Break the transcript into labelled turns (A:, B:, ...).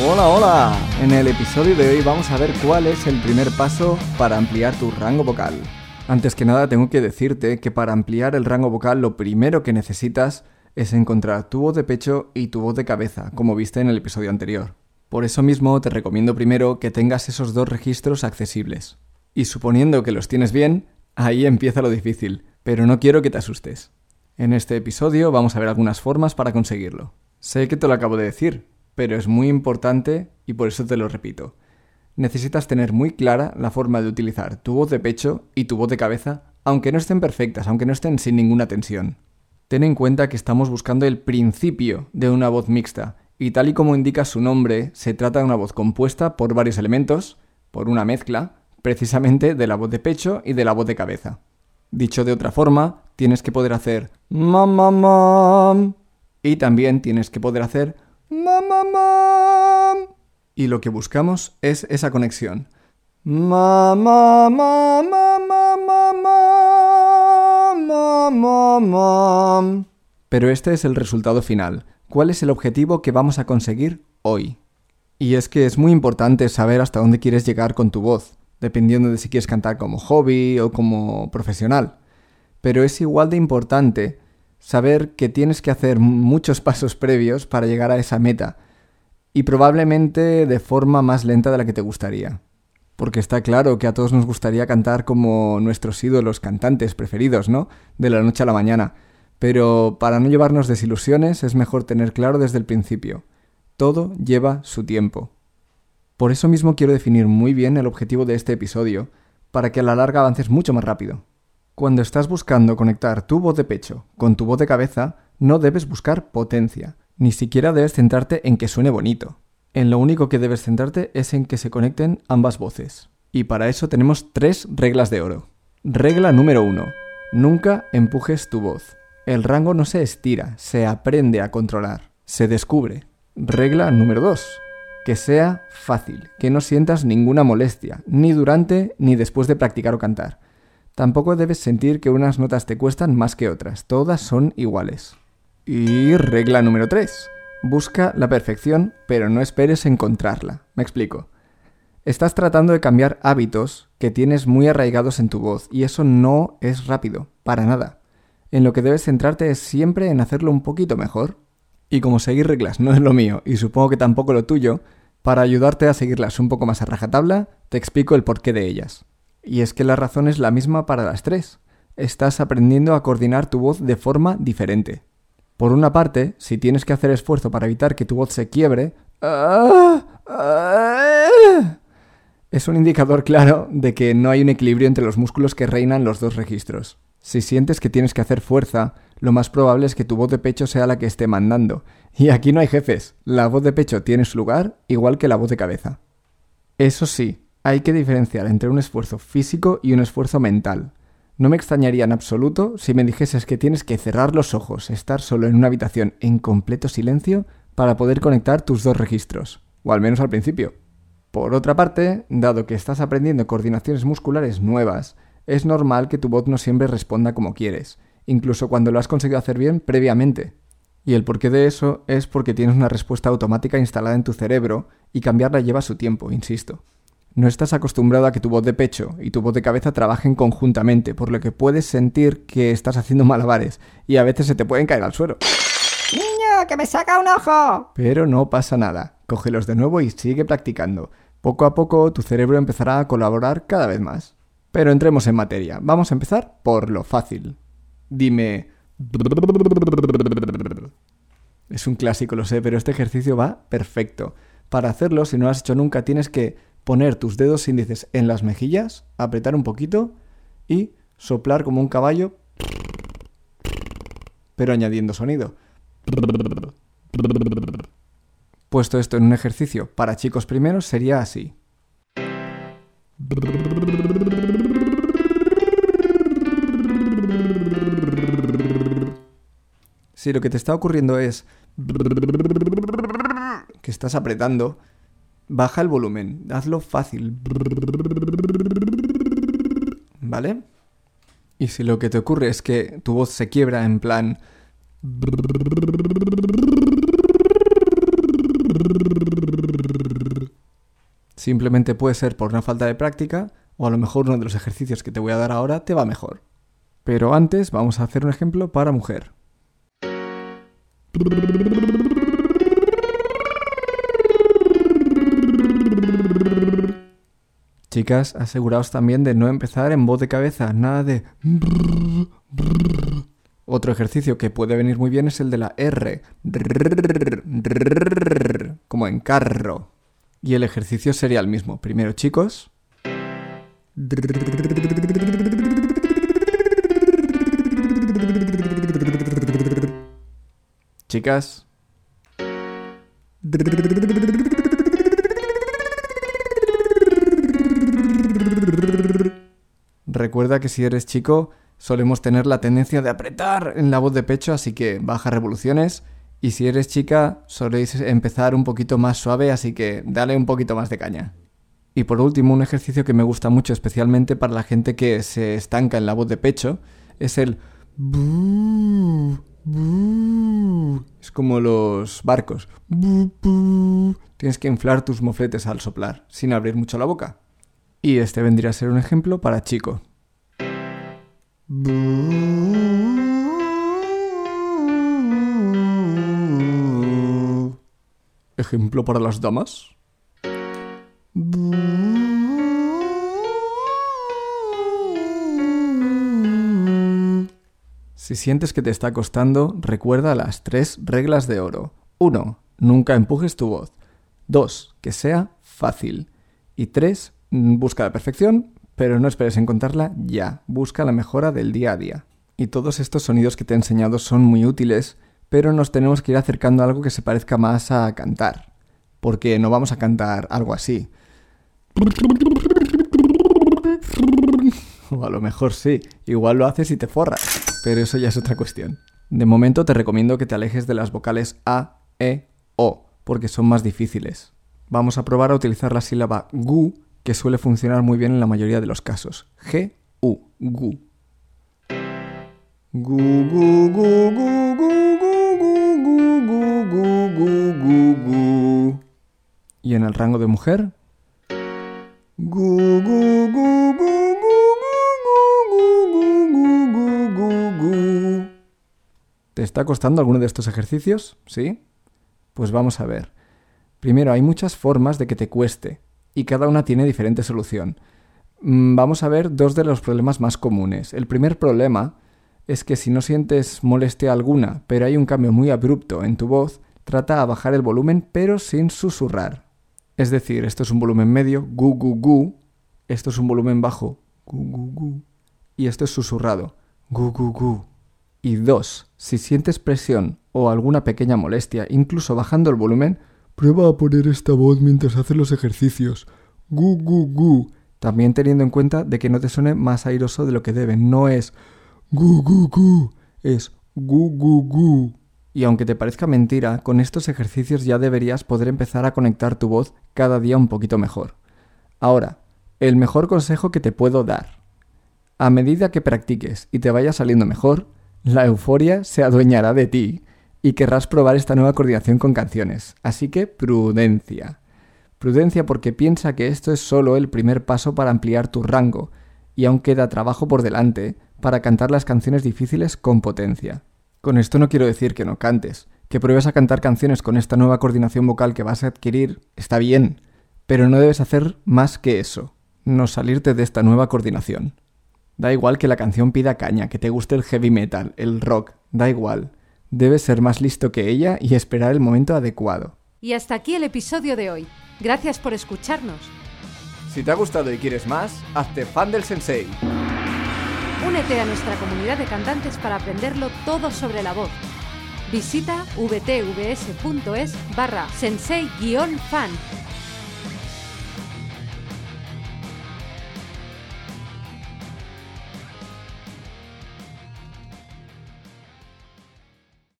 A: Hola, hola. En el episodio de hoy vamos a ver cuál es el primer paso para ampliar tu rango vocal. Antes que nada tengo que decirte que para ampliar el rango vocal lo primero que necesitas es encontrar tu voz de pecho y tu voz de cabeza, como viste en el episodio anterior. Por eso mismo te recomiendo primero que tengas esos dos registros accesibles. Y suponiendo que los tienes bien, ahí empieza lo difícil, pero no quiero que te asustes. En este episodio vamos a ver algunas formas para conseguirlo. Sé que te lo acabo de decir, pero es muy importante y por eso te lo repito. Necesitas tener muy clara la forma de utilizar tu voz de pecho y tu voz de cabeza, aunque no estén perfectas, aunque no estén sin ninguna tensión. Ten en cuenta que estamos buscando el principio de una voz mixta, y tal y como indica su nombre, se trata de una voz compuesta por varios elementos, por una mezcla, precisamente de la voz de pecho y de la voz de cabeza. Dicho de otra forma, tienes que poder hacer mam mam mam y también tienes que poder hacer y lo que buscamos es esa conexión. Pero este es el resultado final. ¿Cuál es el objetivo que vamos a conseguir hoy? Y es que es muy importante saber hasta dónde quieres llegar con tu voz, dependiendo de si quieres cantar como hobby o como profesional. Pero es igual de importante saber que tienes que hacer muchos pasos previos para llegar a esa meta, y probablemente de forma más lenta de la que te gustaría. Porque está claro que a todos nos gustaría cantar como nuestros ídolos cantantes preferidos, ¿no? De la noche a la mañana. Pero para no llevarnos desilusiones es mejor tener claro desde el principio. Todo lleva su tiempo. Por eso mismo quiero definir muy bien el objetivo de este episodio, para que a la larga avances mucho más rápido. Cuando estás buscando conectar tu voz de pecho con tu voz de cabeza, no debes buscar potencia, ni siquiera debes centrarte en que suene bonito. En lo único que debes centrarte es en que se conecten ambas voces. Y para eso tenemos tres reglas de oro. Regla número uno. Nunca empujes tu voz. El rango no se estira, se aprende a controlar, se descubre. Regla número 2 que sea fácil, que no sientas ninguna molestia, ni durante ni después de practicar o cantar. Tampoco debes sentir que unas notas te cuestan más que otras, todas son iguales. Y regla número 3. Busca la perfección, pero no esperes encontrarla. Me explico. Estás tratando de cambiar hábitos que tienes muy arraigados en tu voz, y eso no es rápido, para nada. En lo que debes centrarte es siempre en hacerlo un poquito mejor, y como seguir reglas no es lo mío, y supongo que tampoco lo tuyo, para ayudarte a seguirlas un poco más a rajatabla, te explico el porqué de ellas. Y es que la razón es la misma para las tres. Estás aprendiendo a coordinar tu voz de forma diferente. Por una parte, si tienes que hacer esfuerzo para evitar que tu voz se quiebre, es un indicador claro de que no hay un equilibrio entre los músculos que reinan los dos registros. Si sientes que tienes que hacer fuerza, lo más probable es que tu voz de pecho sea la que esté mandando. Y aquí no hay jefes, la voz de pecho tiene su lugar, igual que la voz de cabeza. Eso sí, hay que diferenciar entre un esfuerzo físico y un esfuerzo mental. No me extrañaría en absoluto si me dijeses que tienes que cerrar los ojos, estar solo en una habitación en completo silencio para poder conectar tus dos registros, o al menos al principio. Por otra parte, dado que estás aprendiendo coordinaciones musculares nuevas, es normal que tu voz no siempre responda como quieres, incluso cuando lo has conseguido hacer bien previamente. Y el porqué de eso es porque tienes una respuesta automática instalada en tu cerebro y cambiarla lleva su tiempo, insisto. No estás acostumbrado a que tu voz de pecho y tu voz de cabeza trabajen conjuntamente, por lo que puedes sentir que estás haciendo malabares y a veces se te pueden caer al suelo.
B: ¡Niño, que me saca un ojo!
A: Pero no pasa nada. Cógelos de nuevo y sigue practicando. Poco a poco tu cerebro empezará a colaborar cada vez más. Pero entremos en materia. Vamos a empezar por lo fácil. Dime... Es un clásico, lo sé, pero este ejercicio va perfecto. Para hacerlo, si no lo has hecho nunca, tienes que poner tus dedos índices en las mejillas, apretar un poquito y soplar como un caballo, pero añadiendo sonido. Puesto esto en un ejercicio para chicos primeros sería así. Si lo que te está ocurriendo es que estás apretando, baja el volumen, hazlo fácil. ¿Vale? Y si lo que te ocurre es que tu voz se quiebra en plan... Simplemente puede ser por una falta de práctica o a lo mejor uno de los ejercicios que te voy a dar ahora te va mejor. Pero antes vamos a hacer un ejemplo para mujer. Chicas, aseguraos también de no empezar en voz de cabeza, nada de... Otro ejercicio que puede venir muy bien es el de la R, como en carro. Y el ejercicio sería el mismo. Primero, chicos. Chicas. Recuerda que si eres chico solemos tener la tendencia de apretar en la voz de pecho, así que baja revoluciones. Y si eres chica soléis empezar un poquito más suave, así que dale un poquito más de caña. Y por último, un ejercicio que me gusta mucho, especialmente para la gente que se estanca en la voz de pecho, es el... Es como los barcos. Tienes que inflar tus mofletes al soplar, sin abrir mucho la boca. Y este vendría a ser un ejemplo para chico. Ejemplo para las damas. Si sientes que te está costando, recuerda las tres reglas de oro. 1. Nunca empujes tu voz. 2. Que sea fácil. Y 3. Busca la perfección, pero no esperes encontrarla ya. Busca la mejora del día a día. Y todos estos sonidos que te he enseñado son muy útiles, pero nos tenemos que ir acercando a algo que se parezca más a cantar. Porque no vamos a cantar algo así. O a lo mejor sí, igual lo haces y te forras pero eso ya es otra cuestión. De momento te recomiendo que te alejes de las vocales A, E, O, porque son más difíciles. Vamos a probar a utilizar la sílaba GU, que suele funcionar muy bien en la mayoría de los casos. G, U, GU. Gu, gu, gu, gu, gu, gu, gu, gu, gu, gu. Y en el rango de mujer. Gu, gu, gu, gu, ¿Te está costando alguno de estos ejercicios? ¿Sí? Pues vamos a ver. Primero, hay muchas formas de que te cueste y cada una tiene diferente solución. Mm, vamos a ver dos de los problemas más comunes. El primer problema es que si no sientes molestia alguna, pero hay un cambio muy abrupto en tu voz, trata a bajar el volumen pero sin susurrar. Es decir, esto es un volumen medio, gu gu gu, esto es un volumen bajo, gu gu gu, y esto es susurrado, gu gu gu. Y dos, si sientes presión o alguna pequeña molestia, incluso bajando el volumen, prueba a poner esta voz mientras haces los ejercicios. Gu, gu, gu. También teniendo en cuenta de que no te suene más airoso de lo que debe. No es gu, gu, gu. Es gu, gu, gu. Y aunque te parezca mentira, con estos ejercicios ya deberías poder empezar a conectar tu voz cada día un poquito mejor. Ahora, el mejor consejo que te puedo dar. A medida que practiques y te vaya saliendo mejor, la euforia se adueñará de ti y querrás probar esta nueva coordinación con canciones. Así que prudencia. Prudencia porque piensa que esto es solo el primer paso para ampliar tu rango y aún queda trabajo por delante para cantar las canciones difíciles con potencia. Con esto no quiero decir que no cantes, que pruebes a cantar canciones con esta nueva coordinación vocal que vas a adquirir, está bien, pero no debes hacer más que eso, no salirte de esta nueva coordinación. Da igual que la canción pida caña, que te guste el heavy metal, el rock, da igual. Debes ser más listo que ella y esperar el momento adecuado.
C: Y hasta aquí el episodio de hoy. Gracias por escucharnos.
A: Si te ha gustado y quieres más, hazte fan del sensei.
C: Únete a nuestra comunidad de cantantes para aprenderlo todo sobre la voz. Visita vtvs.es barra sensei-fan